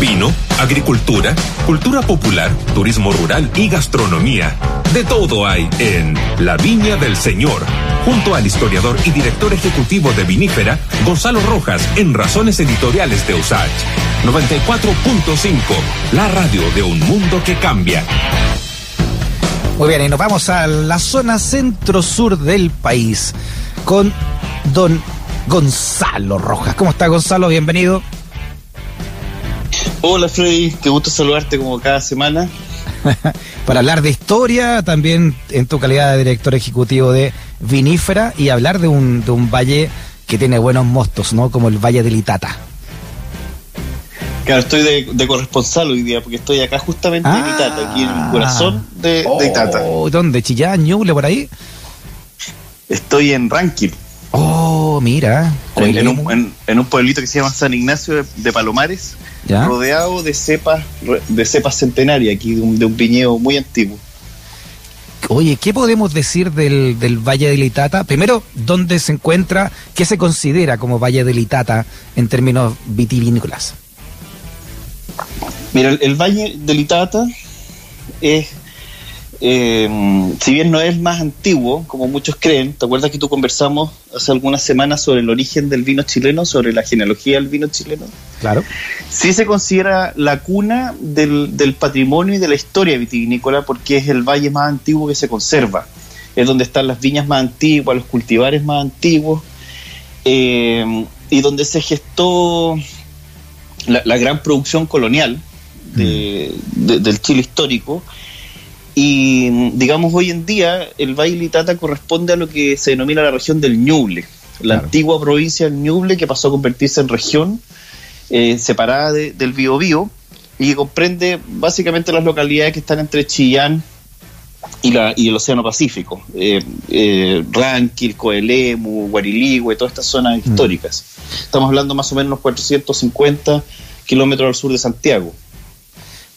Vino, agricultura, cultura popular, turismo rural y gastronomía. De todo hay en La Viña del Señor, junto al historiador y director ejecutivo de Vinífera, Gonzalo Rojas, en Razones Editoriales de USACH. 94.5, la radio de un mundo que cambia. Muy bien, y nos vamos a la zona centro-sur del país con don Gonzalo Rojas. ¿Cómo está Gonzalo? Bienvenido. Hola Freddy, qué gusto saludarte como cada semana. Para hablar de historia, también en tu calidad de director ejecutivo de Vinífera y hablar de un, de un valle que tiene buenos mostos, ¿no? Como el Valle del Itata. Claro, estoy de, corresponsal hoy día porque estoy acá justamente en Itata, aquí en el corazón de, oh, Itata. ¿Dónde? ¿Chillán, Ñuble, por ahí? Estoy en Rankin. Oh, mira. En, un, pueblito que se llama San Ignacio de Palomares rodeado de cepas, de cepas centenarias aquí, de un, de viñedo muy antiguo. Oye, ¿qué podemos decir del, del, Valle del Itata? Primero, ¿dónde se encuentra? ¿Qué se considera como Valle del Itata en términos vitivinícolas? Mira, el, el Valle del Itata es eh, si bien no es más antiguo, como muchos creen, ¿te acuerdas que tú conversamos hace algunas semanas sobre el origen del vino chileno, sobre la genealogía del vino chileno? Claro. Sí se considera la cuna del, patrimonio y de la historia vitivinícola porque es el valle más antiguo que se conserva. Es donde están las viñas más antiguas, los cultivares más antiguos, eh, y donde se gestó la, gran producción colonial mm. del Chile histórico y digamos, hoy en día el Valle Itata corresponde a lo que se denomina la región del Ñuble, la antigua provincia del Ñuble que pasó a convertirse en región eh, separada del Biobío y que comprende básicamente las localidades que están entre Chillán y, la, y el Océano Pacífico, eh, eh, Ranquil, Coelemu, Guariligüe, todas estas zonas mm. históricas. Estamos hablando más o menos unos 450 kilómetros al sur de Santiago.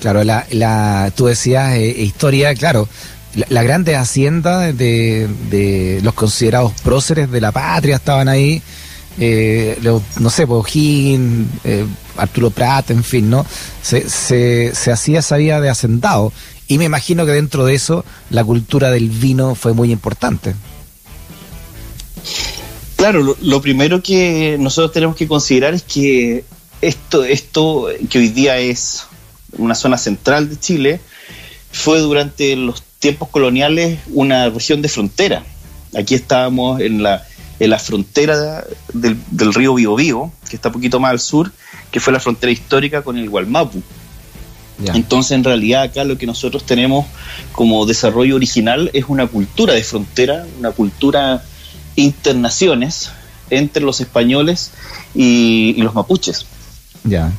Claro, la, la, tú decías eh, historia, claro, la, grande hacienda de, de, los considerados próceres de la patria estaban ahí, eh, no sé, Bojín, eh, Arturo Prat, en fin, ¿no? Se, se, hacía esa de hacendado. Y me imagino que dentro de eso la cultura del vino fue muy importante. Claro, lo, lo primero que nosotros tenemos que considerar es que esto, esto que hoy día es una zona central de Chile, fue durante los tiempos coloniales una región de frontera. Aquí estábamos en la, en la frontera del, río Biobío, que está un poquito más al sur, que fue la frontera histórica con el Gualmapu. Entonces, en realidad, acá lo que nosotros tenemos como desarrollo original es una cultura de frontera, una cultura internaciones entre los españoles y, y los mapuches. Ya.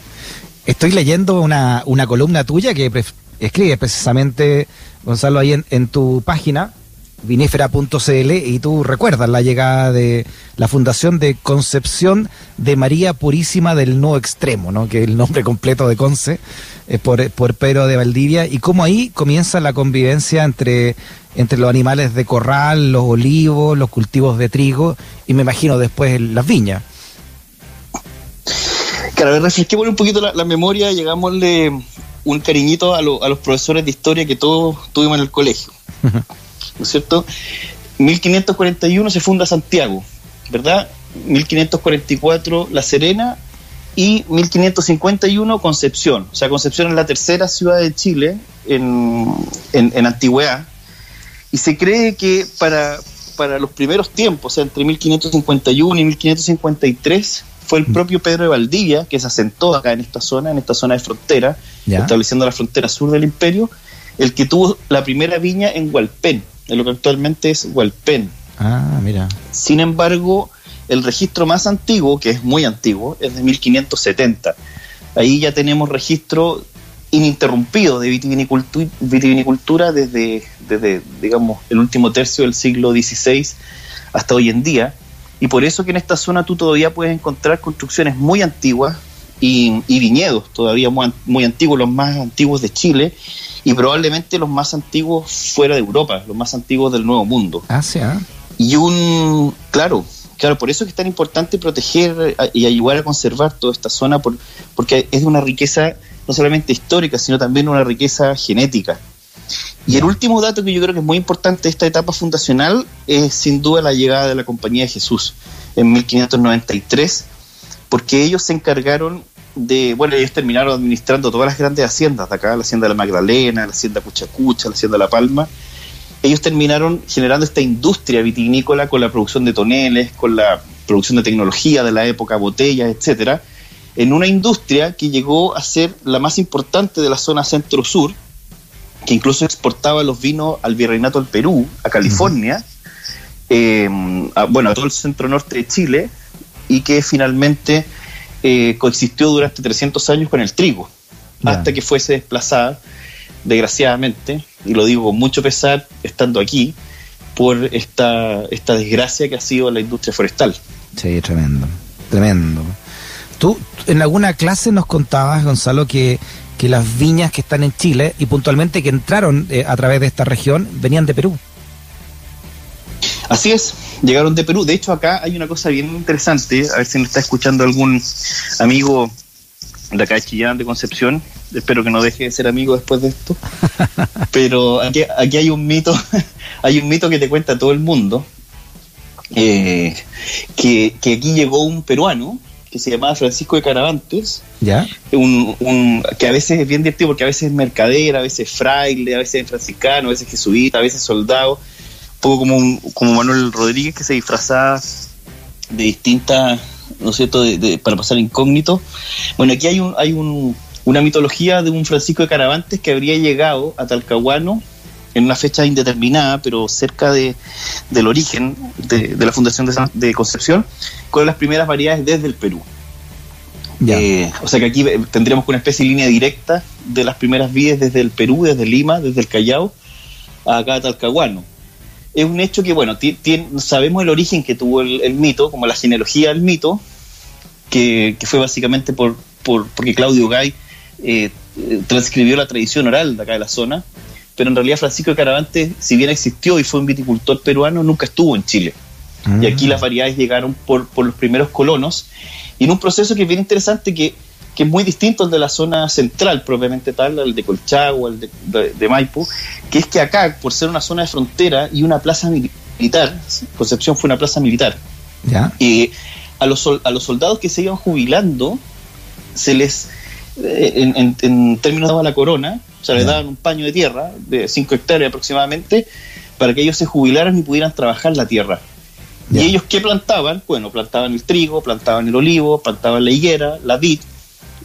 Estoy leyendo una, una columna tuya que escribe precisamente, Gonzalo, ahí en, tu página, vinífera.cl, y tú recuerdas la llegada de la Fundación de Concepción de María Purísima del Nuevo Extremo, ¿no? que es el nombre completo de Conce, es por, por Pedro de Valdivia, y cómo ahí comienza la convivencia entre, entre los animales de corral, los olivos, los cultivos de trigo, y me imagino después las viñas. Claro, refresquemos un poquito la, memoria, llegámosle un cariñito a, los profesores de historia que todos tuvimos en el colegio. ¿No es cierto? 1541 se funda Santiago, ¿verdad? 1544 La Serena y 1551 Concepción. O sea, Concepción es la tercera ciudad de Chile en, en, antigüedad. Y se cree que para, para los primeros tiempos, o sea, entre 1551 y 1553, fue el propio Pedro de Valdivia que se asentó acá en esta zona, en esta zona de frontera, estableciendo la frontera sur del imperio, el que tuvo la primera viña en Hualpén, en lo que actualmente es Hualpén. Ah, mira. Sin embargo, el registro más antiguo, que es muy antiguo, es de 1570. Ahí ya tenemos registro ininterrumpido de vitivinicultura, vitivinicultura desde, desde, digamos, el último tercio del siglo XVI hasta hoy en día y por eso que en esta zona tú todavía puedes encontrar construcciones muy antiguas y, viñedos todavía muy, antiguos, los más antiguos de Chile y probablemente los más antiguos fuera de Europa, los más antiguos del Nuevo Mundo. Ah, sí, ah. Y un, claro, claro, por eso es que es tan importante proteger y ayudar a conservar toda esta zona, por, porque es de una riqueza no solamente histórica, sino también una riqueza genética. Y el último dato que yo creo que es muy importante de esta etapa fundacional es sin duda la llegada de la Compañía de Jesús en 1593, porque ellos se encargaron de, bueno, ellos terminaron administrando todas las grandes haciendas de acá, la hacienda de la Magdalena, la hacienda Cuchacucha, la hacienda de La Palma. Ellos terminaron generando esta industria vitivinícola con la producción de toneles, con la producción de tecnología de la época, botellas, etcétera, en una industria que llegó a ser la más importante de la zona centro-sur, que incluso exportaba los vinos al virreinato del Perú, a California, eh, bueno, a todo el centro norte de Chile, y que finalmente eh, coexistió durante 300 años con el trigo, hasta que fuese desplazada, desgraciadamente, y lo digo con mucho pesar, estando aquí, por esta, esta desgracia que ha sido la industria forestal. Sí, tremendo, tremendo. Tú en alguna clase nos contabas, Gonzalo, que, que las viñas que están en Chile y puntualmente que entraron eh, a través de esta región venían de Perú. Así es, llegaron de Perú. De hecho, acá hay una cosa bien interesante, a ver si nos está escuchando algún amigo de acá de Chillán, de Concepción. Espero que no deje de ser amigo después de esto. Pero aquí, aquí hay un mito, hay un mito que te cuenta todo el mundo, eh, que, que aquí llegó un peruano que se llamaba Francisco de Caravantes, ¿Ya? Un, un, que a veces es bien divertido porque a veces es mercader, a veces es fraile, a veces es franciscano, a veces jesuita, a veces soldado, un poco como, un, como Manuel Rodríguez que se disfrazaba de distintas, ¿no es cierto?, de, de, para pasar incógnito. Bueno, aquí hay, un, hay un, una mitología de un Francisco de Caravantes que habría llegado a Talcahuano en una fecha indeterminada, pero cerca de, del origen de, de la fundación de, de, Concepción, con las primeras variedades desde el Perú. Eh, o sea que aquí tendríamos una especie de línea directa de las primeras vides desde el Perú, desde Lima, desde el Callao, a acá a Talcahuano. Es un hecho que, bueno, sabemos el origen que tuvo el, el, mito, como la genealogía del mito, que, que fue básicamente por, por, porque Claudio Gay eh, transcribió la tradición oral de acá de la zona, pero en realidad Francisco de Caravante, si bien existió y fue un viticultor peruano, nunca estuvo en Chile. Mm. Y aquí las variedades llegaron por, por, los primeros colonos, y en un proceso que es bien interesante, que, que, es muy distinto al de la zona central, propiamente tal, al de Colchagua, al de, de, de, Maipo, que es que acá, por ser una zona de frontera y una plaza militar, Concepción fue una plaza militar, ¿Ya? y a los, a los soldados que se iban jubilando, se les, eh, en, en, en términos de la corona, o sea, les daban un paño de tierra de 5 hectáreas aproximadamente para que ellos se jubilaran y pudieran trabajar la tierra. Yeah. ¿Y ellos qué plantaban? Bueno, plantaban el trigo, plantaban el olivo, plantaban la higuera, la vid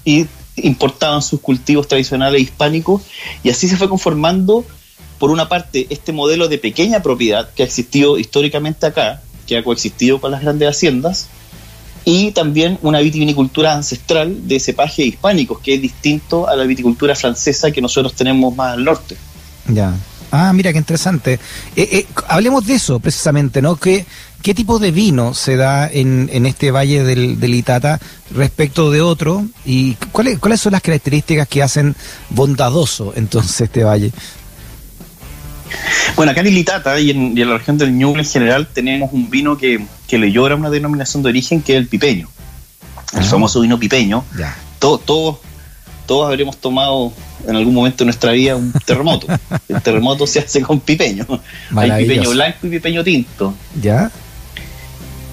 y importaban sus cultivos tradicionales hispánicos y así se fue conformando, por una parte, este modelo de pequeña propiedad que ha existido históricamente acá, que ha coexistido con las grandes haciendas, y también una vitivinicultura ancestral de cepajes hispánicos, que es distinto a la viticultura francesa que nosotros tenemos más al norte. Ya. Ah, mira qué interesante. Eh, eh, hablemos de eso precisamente, ¿no? ¿Qué, qué tipo de vino se da en, en este valle del, del, Itata respecto de otro? ¿Y cuáles, cuáles son las características que hacen bondadoso entonces este valle? Bueno, acá en Ilitata y en, y en la región del Ñuble en general tenemos un vino que, que le llora una denominación de origen que es el pipeño, el ah. famoso vino pipeño. Ya. Todos, todos, todos habremos tomado en algún momento de nuestra vida un terremoto. el terremoto se hace con pipeño. Hay pipeño blanco y pipeño tinto. ¿Ya?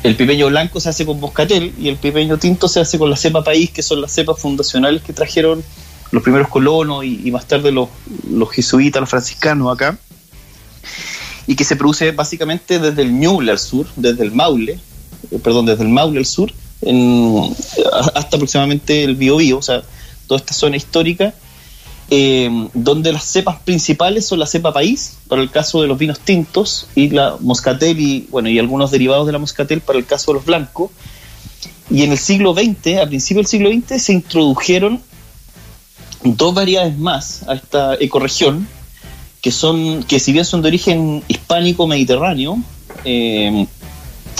El pipeño blanco se hace con moscatel y el pipeño tinto se hace con la cepa país, que son las cepas fundacionales que trajeron los primeros colonos y, y más tarde los, los jesuitas, los franciscanos acá y que se produce básicamente desde el Ñuble al sur, desde el Maule, eh, perdón, desde el Maule al sur, hasta aproximadamente el Biobío, o sea, toda esta zona histórica, eh, donde las cepas principales son la cepa país, para el caso de los vinos tintos, y la moscatel y, bueno, y algunos derivados de la moscatel para el caso de los blancos. Y en el siglo XX, a principios del siglo XX, se introdujeron dos variedades más a esta ecorregión, que son que si bien son de origen hispánico mediterráneo eh,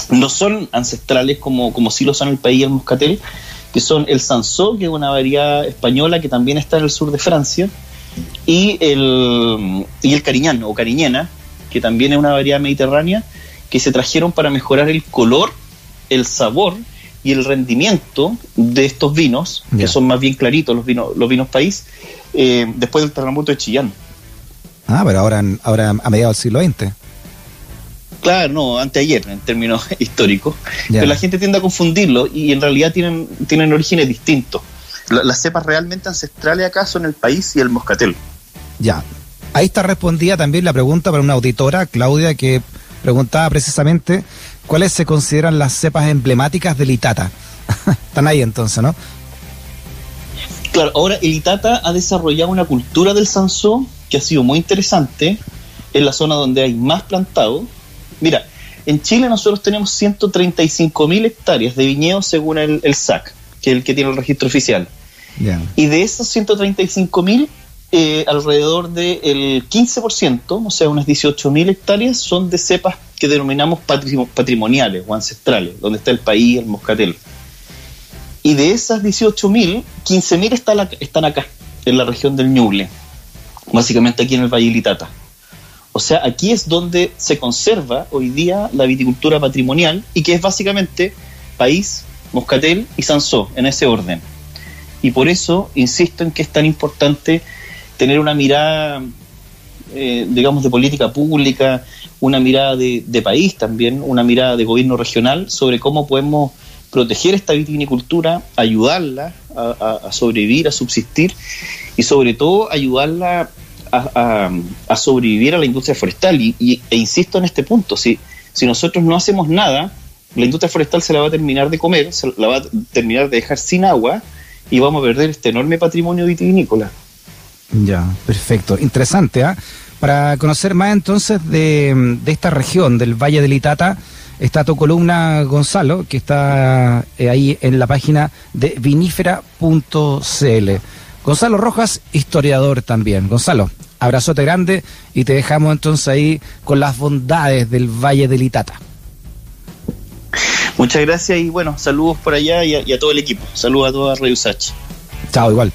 no son ancestrales como, como sí lo son el país y el moscatel que son el Sansó que es una variedad española que también está en el sur de Francia y el y el Cariñán o Cariñena que también es una variedad mediterránea que se trajeron para mejorar el color el sabor y el rendimiento de estos vinos, que son más bien claritos los vinos, los vinos país, eh, después del terremoto de Chillán. Ah, pero ahora, en- ahora a mediados del siglo XX. Claro, no, anteayer en términos históricos. Pero la gente tiende a confundirlo y en realidad tienen, tienen orígenes distintos. La- las cepas realmente ancestrales acá son el país y el moscatel. Ya. Ahí está respondida también la pregunta para una auditora, Claudia, que preguntaba precisamente cuáles se consideran las cepas emblemáticas del Itata. Están ahí entonces, ¿no? Claro, ahora el Itata ha desarrollado una cultura del Sansó que ha sido muy interesante en la zona donde hay más plantado. Mira, en Chile nosotros tenemos 135 mil hectáreas de viñedos según el, el SAC, que es el que tiene el registro oficial. Ya. Y de esos 135 mil, eh, alrededor del 15%, o sea, unas 18 mil hectáreas, son de cepas que denominamos patrimo- patrimoniales o ancestrales, donde está el país, el moscatel. Y de esas 18 mil, 15 mil están, ac- están acá, en la región del Ñuble, básicamente aquí en el Valle Litata. O sea, aquí es donde se conserva hoy día la viticultura patrimonial y que es básicamente país, moscatel y sansó, en ese orden. Y por eso insisto en que es tan importante tener una mirada, eh, digamos, de política pública, una mirada de, país también, una mirada de gobierno regional sobre cómo podemos proteger esta vitivinicultura, ayudarla a, a- a sobrevivir, a subsistir y sobre todo ayudarla a, sobrevivir a la industria forestal. Y, y- e insisto en este punto, si, si nosotros no hacemos nada, la industria forestal se la va a terminar de comer, se la va a terminar de dejar sin agua y vamos a perder este enorme patrimonio vitivinícola. Ya, perfecto. Interesante, ¿ah? Para conocer más entonces de, de esta región, del Valle del Itata, está tu columna, Gonzalo, que está eh, ahí en la página de vinífera.cl. Gonzalo Rojas, historiador también. Gonzalo, abrazote grande y te dejamos entonces ahí con las bondades del Valle del Itata. Muchas gracias y bueno, saludos por allá y a, y a todo el equipo. Saludos a toda Radio. Chao, igual.